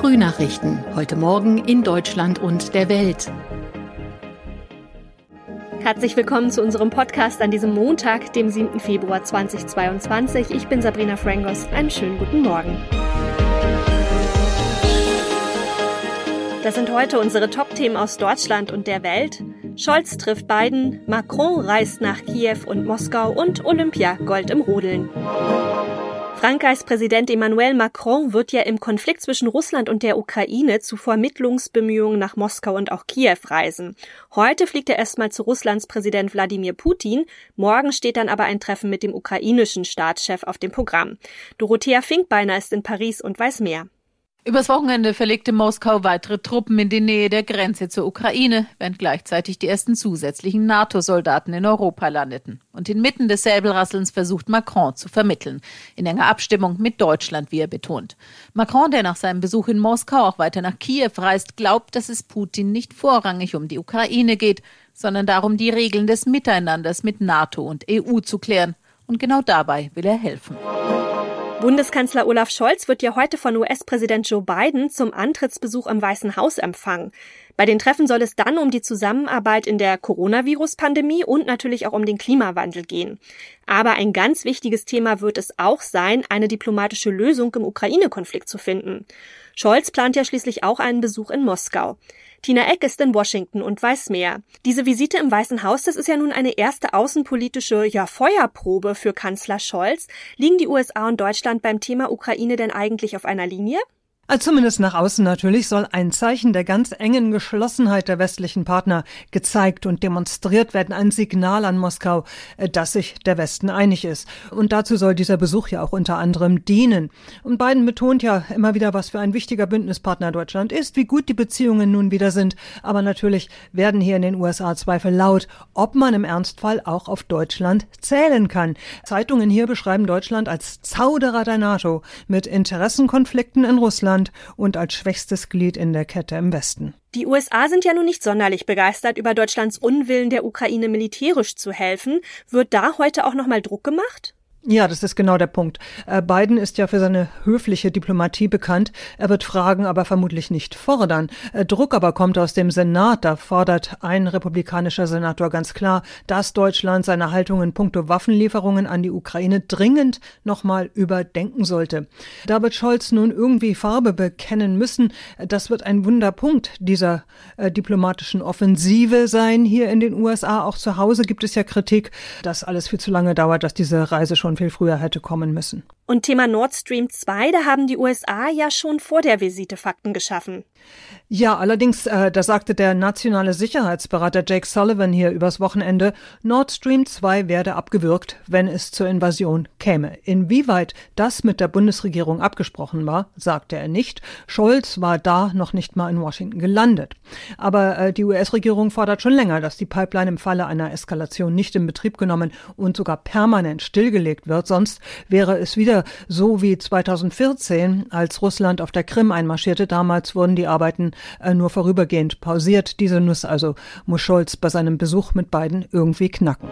Frühnachrichten. Heute Morgen in Deutschland und der Welt. Herzlich willkommen zu unserem Podcast an diesem Montag, dem 7. Februar 2022. Ich bin Sabrina Frangos. Einen schönen guten Morgen. Das sind heute unsere Top-Themen aus Deutschland und der Welt. Scholz trifft Biden, Macron reist nach Kiew und Moskau und Olympia Gold im Rodeln. Frankreichs Präsident Emmanuel Macron wird ja im Konflikt zwischen Russland und der Ukraine zu Vermittlungsbemühungen nach Moskau und auch Kiew reisen. Heute fliegt er erstmal zu Russlands Präsident Wladimir Putin. Morgen steht dann aber ein Treffen mit dem ukrainischen Staatschef auf dem Programm. Dorothea Finkbeiner ist in Paris und weiß mehr. Übers Wochenende verlegte Moskau weitere Truppen in die Nähe der Grenze zur Ukraine, während gleichzeitig die ersten zusätzlichen NATO-Soldaten in Europa landeten. Und inmitten des Säbelrasselns versucht Macron zu vermitteln, in enger Abstimmung mit Deutschland, wie er betont. Macron, der nach seinem Besuch in Moskau auch weiter nach Kiew reist, glaubt, dass es Putin nicht vorrangig um die Ukraine geht, sondern darum, die Regeln des Miteinanders mit NATO und EU zu klären. Und genau dabei will er helfen. Bundeskanzler Olaf Scholz wird ja heute von US-Präsident Joe Biden zum Antrittsbesuch im Weißen Haus empfangen. Bei den Treffen soll es dann um die Zusammenarbeit in der Coronavirus-Pandemie und natürlich auch um den Klimawandel gehen. Aber ein ganz wichtiges Thema wird es auch sein, eine diplomatische Lösung im Ukraine-Konflikt zu finden. Scholz plant ja schließlich auch einen Besuch in Moskau. Tina Eck ist in Washington und weiß mehr. Diese Visite im Weißen Haus, das ist ja nun eine erste außenpolitische ja, Feuerprobe für Kanzler Scholz. Liegen die USA und Deutschland beim Thema Ukraine denn eigentlich auf einer Linie? Also zumindest nach außen natürlich soll ein Zeichen der ganz engen Geschlossenheit der westlichen Partner gezeigt und demonstriert werden, ein Signal an Moskau, äh, dass sich der Westen einig ist. Und dazu soll dieser Besuch ja auch unter anderem dienen. Und Biden betont ja immer wieder, was für ein wichtiger Bündnispartner Deutschland ist, wie gut die Beziehungen nun wieder sind. Aber natürlich werden hier in den USA Zweifel laut, ob man im Ernstfall auch auf Deutschland zählen kann. Zeitungen hier beschreiben Deutschland als Zauderer der NATO mit Interessenkonflikten in Russland Russland und als schwächstes Glied in der Kette im Westen. Die USA sind ja nun nicht sonderlich begeistert über Deutschlands Unwillen der Ukraine militärisch zu helfen. Wird da heute auch nochmal Druck gemacht? Ja, das ist genau der Punkt. Äh, Biden ist ja für seine höfliche Diplomatie bekannt. Er wird fragen, aber vermutlich nicht fordern. Äh, Druck aber kommt aus dem Senat. Da fordert ein republikanischer Senator ganz klar, dass Deutschland seine Haltung in puncto Waffenlieferungen an die Ukraine dringend nochmal überdenken sollte. Da wird Scholz nun irgendwie Farbe bekennen müssen. Das wird ein Wunderpunkt dieser äh, diplomatischen Offensive sein hier in den USA. Auch zu Hause gibt es ja Kritik, dass alles viel zu lange dauert, dass diese Reise schon schon viel früher hätte kommen müssen. Und Thema Nord Stream 2, da haben die USA ja schon vor der Visite Fakten geschaffen. Ja, allerdings, äh, da sagte der nationale Sicherheitsberater Jake Sullivan hier übers Wochenende, Nord Stream 2 werde abgewürgt, wenn es zur Invasion käme. Inwieweit das mit der Bundesregierung abgesprochen war, sagte er nicht. Scholz war da noch nicht mal in Washington gelandet. Aber äh, die US-Regierung fordert schon länger, dass die Pipeline im Falle einer Eskalation nicht in Betrieb genommen und sogar permanent stillgelegt wird. Sonst wäre es wieder so wie 2014, als Russland auf der Krim einmarschierte. Damals wurden die Arbeiten äh, nur vorübergehend pausiert. Diese Nuss also muss Scholz bei seinem Besuch mit beiden irgendwie knacken.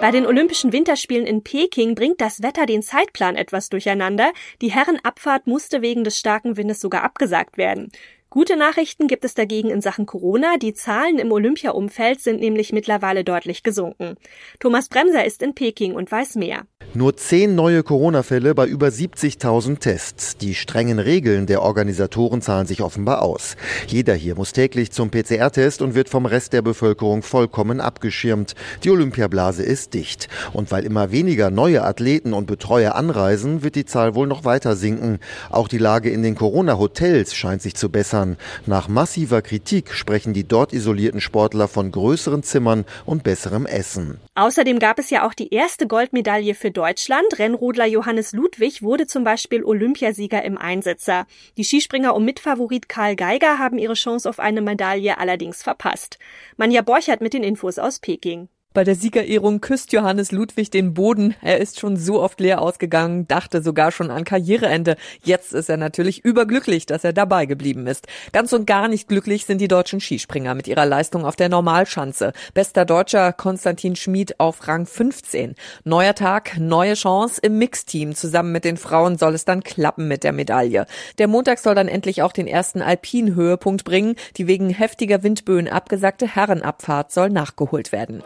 Bei den Olympischen Winterspielen in Peking bringt das Wetter den Zeitplan etwas durcheinander. Die Herrenabfahrt musste wegen des starken Windes sogar abgesagt werden. Gute Nachrichten gibt es dagegen in Sachen Corona. Die Zahlen im Olympia-Umfeld sind nämlich mittlerweile deutlich gesunken. Thomas Bremser ist in Peking und weiß mehr. Nur zehn neue Corona-Fälle bei über 70.000 Tests. Die strengen Regeln der Organisatoren zahlen sich offenbar aus. Jeder hier muss täglich zum PCR-Test und wird vom Rest der Bevölkerung vollkommen abgeschirmt. Die Olympiablase ist dicht. Und weil immer weniger neue Athleten und Betreuer anreisen, wird die Zahl wohl noch weiter sinken. Auch die Lage in den Corona-Hotels scheint sich zu bessern. Nach massiver Kritik sprechen die dort isolierten Sportler von größeren Zimmern und besserem Essen. Außerdem gab es ja auch die erste Goldmedaille für Deutschland. Rennrodler Johannes Ludwig wurde zum Beispiel Olympiasieger im Einsitzer. Die Skispringer um Mitfavorit Karl Geiger haben ihre Chance auf eine Medaille allerdings verpasst. Manja Borchert mit den Infos aus Peking. Bei der Siegerehrung küsst Johannes Ludwig den Boden. Er ist schon so oft leer ausgegangen, dachte sogar schon an Karriereende. Jetzt ist er natürlich überglücklich, dass er dabei geblieben ist. Ganz und gar nicht glücklich sind die deutschen Skispringer mit ihrer Leistung auf der Normalschanze. Bester Deutscher Konstantin Schmid auf Rang 15. Neuer Tag, neue Chance. Im Mixteam zusammen mit den Frauen soll es dann klappen mit der Medaille. Der Montag soll dann endlich auch den ersten Alpin-Höhepunkt bringen. Die wegen heftiger Windböen abgesagte Herrenabfahrt soll nachgeholt werden.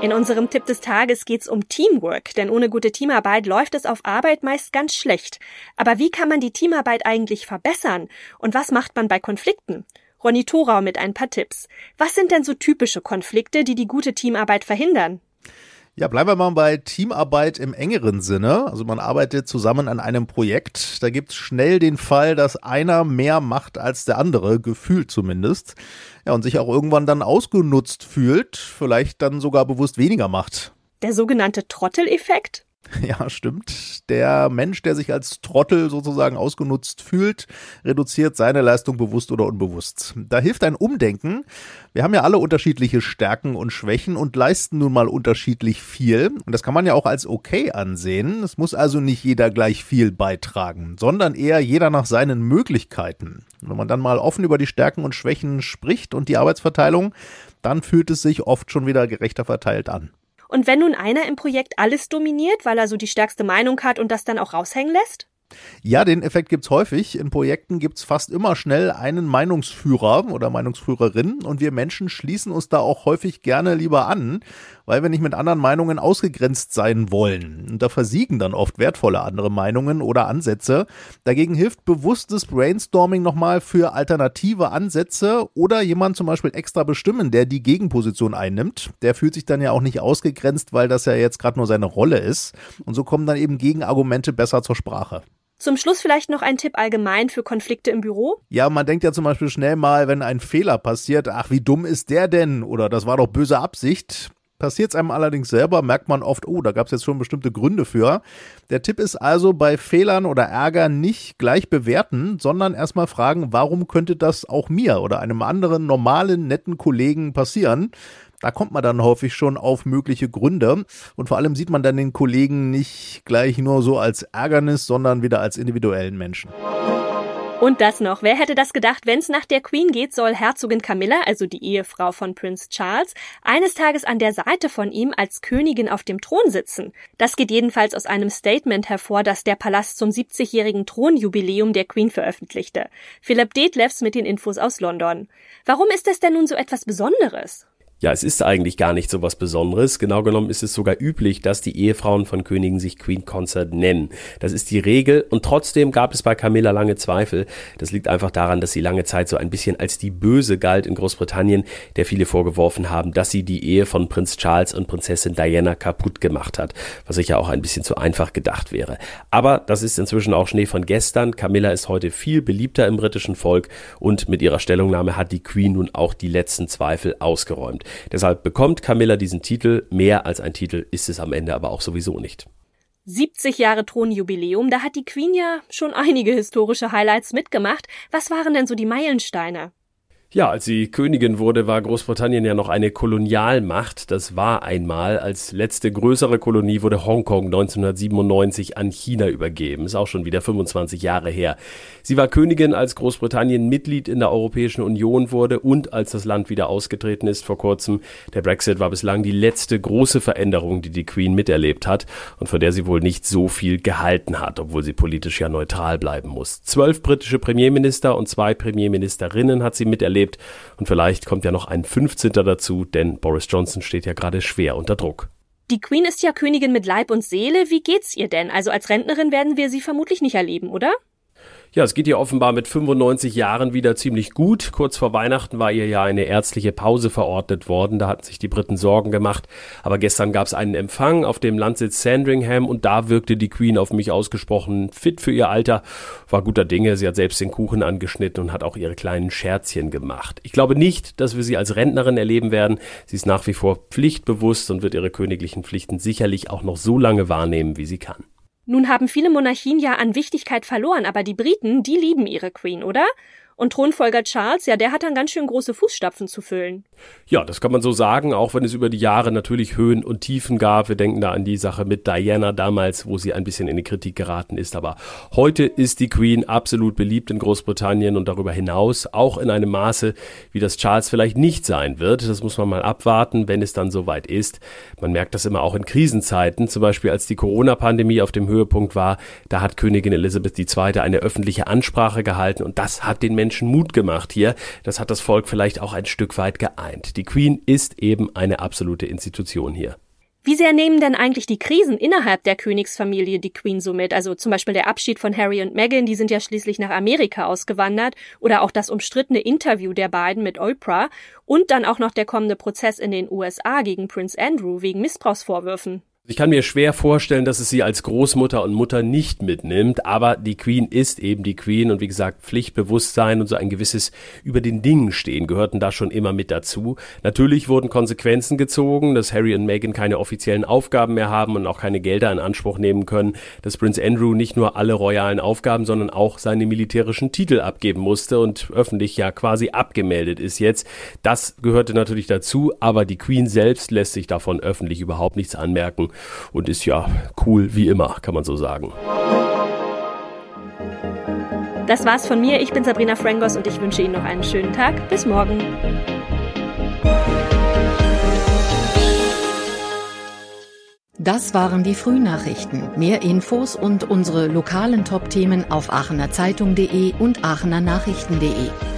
In unserem Tipp des Tages geht's um Teamwork, denn ohne gute Teamarbeit läuft es auf Arbeit meist ganz schlecht. Aber wie kann man die Teamarbeit eigentlich verbessern? Und was macht man bei Konflikten? Ronny Thorau mit ein paar Tipps. Was sind denn so typische Konflikte, die die gute Teamarbeit verhindern? Ja, bleiben wir mal bei Teamarbeit im engeren Sinne. Also man arbeitet zusammen an einem Projekt. Da gibt es schnell den Fall, dass einer mehr macht als der andere, gefühlt zumindest. Ja, und sich auch irgendwann dann ausgenutzt fühlt, vielleicht dann sogar bewusst weniger macht. Der sogenannte Trotteleffekt? Ja, stimmt. Der Mensch, der sich als Trottel sozusagen ausgenutzt fühlt, reduziert seine Leistung bewusst oder unbewusst. Da hilft ein Umdenken. Wir haben ja alle unterschiedliche Stärken und Schwächen und leisten nun mal unterschiedlich viel. Und das kann man ja auch als okay ansehen. Es muss also nicht jeder gleich viel beitragen, sondern eher jeder nach seinen Möglichkeiten. Wenn man dann mal offen über die Stärken und Schwächen spricht und die Arbeitsverteilung, dann fühlt es sich oft schon wieder gerechter verteilt an. Und wenn nun einer im Projekt alles dominiert, weil er so die stärkste Meinung hat und das dann auch raushängen lässt? Ja, den Effekt gibt's häufig. In Projekten gibt's fast immer schnell einen Meinungsführer oder Meinungsführerin und wir Menschen schließen uns da auch häufig gerne lieber an, weil wir nicht mit anderen Meinungen ausgegrenzt sein wollen. Und da versiegen dann oft wertvolle andere Meinungen oder Ansätze. Dagegen hilft bewusstes Brainstorming nochmal für alternative Ansätze oder jemand zum Beispiel extra bestimmen, der die Gegenposition einnimmt. Der fühlt sich dann ja auch nicht ausgegrenzt, weil das ja jetzt gerade nur seine Rolle ist. Und so kommen dann eben Gegenargumente besser zur Sprache. Zum Schluss vielleicht noch ein Tipp allgemein für Konflikte im Büro? Ja, man denkt ja zum Beispiel schnell mal, wenn ein Fehler passiert, ach, wie dumm ist der denn? Oder das war doch böse Absicht. Passiert es einem allerdings selber, merkt man oft, oh, da gab es jetzt schon bestimmte Gründe für. Der Tipp ist also bei Fehlern oder Ärger nicht gleich bewerten, sondern erstmal fragen, warum könnte das auch mir oder einem anderen normalen, netten Kollegen passieren? Da kommt man dann häufig schon auf mögliche Gründe und vor allem sieht man dann den Kollegen nicht gleich nur so als Ärgernis, sondern wieder als individuellen Menschen. Und das noch. Wer hätte das gedacht, wenn es nach der Queen geht, soll Herzogin Camilla, also die Ehefrau von Prince Charles, eines Tages an der Seite von ihm als Königin auf dem Thron sitzen. Das geht jedenfalls aus einem Statement hervor, das der Palast zum 70-jährigen Thronjubiläum der Queen veröffentlichte. Philipp Detlefs mit den Infos aus London. Warum ist das denn nun so etwas Besonderes? Ja, es ist eigentlich gar nicht so was Besonderes. Genau genommen ist es sogar üblich, dass die Ehefrauen von Königen sich Queen Consort nennen. Das ist die Regel und trotzdem gab es bei Camilla lange Zweifel. Das liegt einfach daran, dass sie lange Zeit so ein bisschen als die Böse galt in Großbritannien, der viele vorgeworfen haben, dass sie die Ehe von Prinz Charles und Prinzessin Diana kaputt gemacht hat, was sicher auch ein bisschen zu einfach gedacht wäre. Aber das ist inzwischen auch Schnee von gestern. Camilla ist heute viel beliebter im britischen Volk und mit ihrer Stellungnahme hat die Queen nun auch die letzten Zweifel ausgeräumt. Deshalb bekommt Camilla diesen Titel. Mehr als ein Titel ist es am Ende aber auch sowieso nicht. 70 Jahre Thronjubiläum, da hat die Queen ja schon einige historische Highlights mitgemacht. Was waren denn so die Meilensteine? Ja, als sie Königin wurde, war Großbritannien ja noch eine Kolonialmacht. Das war einmal. Als letzte größere Kolonie wurde Hongkong 1997 an China übergeben. Ist auch schon wieder 25 Jahre her. Sie war Königin, als Großbritannien Mitglied in der Europäischen Union wurde und als das Land wieder ausgetreten ist vor kurzem. Der Brexit war bislang die letzte große Veränderung, die die Queen miterlebt hat und von der sie wohl nicht so viel gehalten hat, obwohl sie politisch ja neutral bleiben muss. Zwölf britische Premierminister und zwei Premierministerinnen hat sie miterlebt erlebt. Und vielleicht kommt ja noch ein 15. dazu, denn Boris Johnson steht ja gerade schwer unter Druck. Die Queen ist ja Königin mit Leib und Seele. Wie geht's ihr denn? Also als Rentnerin werden wir sie vermutlich nicht erleben, oder? Ja, es geht ihr offenbar mit 95 Jahren wieder ziemlich gut. Kurz vor Weihnachten war ihr ja eine ärztliche Pause verordnet worden. Da hatten sich die Briten Sorgen gemacht. Aber gestern gab es einen Empfang auf dem Landsitz Sandringham und da wirkte die Queen auf mich ausgesprochen fit für ihr Alter. War guter Dinge. Sie hat selbst den Kuchen angeschnitten und hat auch ihre kleinen Scherzchen gemacht. Ich glaube nicht, dass wir sie als Rentnerin erleben werden. Sie ist nach wie vor pflichtbewusst und wird ihre königlichen Pflichten sicherlich auch noch so lange wahrnehmen, wie sie kann. Nun haben viele Monarchien ja an Wichtigkeit verloren, aber die Briten, die lieben ihre Queen, oder? Und Thronfolger Charles, ja, der hat dann ganz schön große Fußstapfen zu füllen. Ja, das kann man so sagen, auch wenn es über die Jahre natürlich Höhen und Tiefen gab. Wir denken da an die Sache mit Diana damals, wo sie ein bisschen in die Kritik geraten ist. Aber heute ist die Queen absolut beliebt in Großbritannien und darüber hinaus auch in einem Maße, wie das Charles vielleicht nicht sein wird. Das muss man mal abwarten, wenn es dann soweit ist. Man merkt das immer auch in Krisenzeiten, zum Beispiel als die Corona-Pandemie auf dem Höhepunkt war. Da hat Königin Elisabeth II. eine öffentliche Ansprache gehalten und das hat den Menschen Mut gemacht hier. Das hat das Volk vielleicht auch ein Stück weit geeint. Die Queen ist eben eine absolute Institution hier. Wie sehr nehmen denn eigentlich die Krisen innerhalb der Königsfamilie die Queen so mit? Also zum Beispiel der Abschied von Harry und Meghan, die sind ja schließlich nach Amerika ausgewandert, oder auch das umstrittene Interview der beiden mit Oprah und dann auch noch der kommende Prozess in den USA gegen Prince Andrew wegen Missbrauchsvorwürfen. Ich kann mir schwer vorstellen, dass es sie als Großmutter und Mutter nicht mitnimmt, aber die Queen ist eben die Queen und wie gesagt, Pflichtbewusstsein und so ein gewisses über den Dingen stehen gehörten da schon immer mit dazu. Natürlich wurden Konsequenzen gezogen, dass Harry und Meghan keine offiziellen Aufgaben mehr haben und auch keine Gelder in Anspruch nehmen können, dass Prince Andrew nicht nur alle royalen Aufgaben, sondern auch seine militärischen Titel abgeben musste und öffentlich ja quasi abgemeldet ist jetzt. Das gehörte natürlich dazu, aber die Queen selbst lässt sich davon öffentlich überhaupt nichts anmerken und ist ja cool wie immer, kann man so sagen. Das war's von mir. Ich bin Sabrina Frangos und ich wünsche Ihnen noch einen schönen Tag. Bis morgen. Das waren die Frühnachrichten. Mehr Infos und unsere lokalen Top-Themen auf aachenerzeitung.de und aachenernachrichten.de.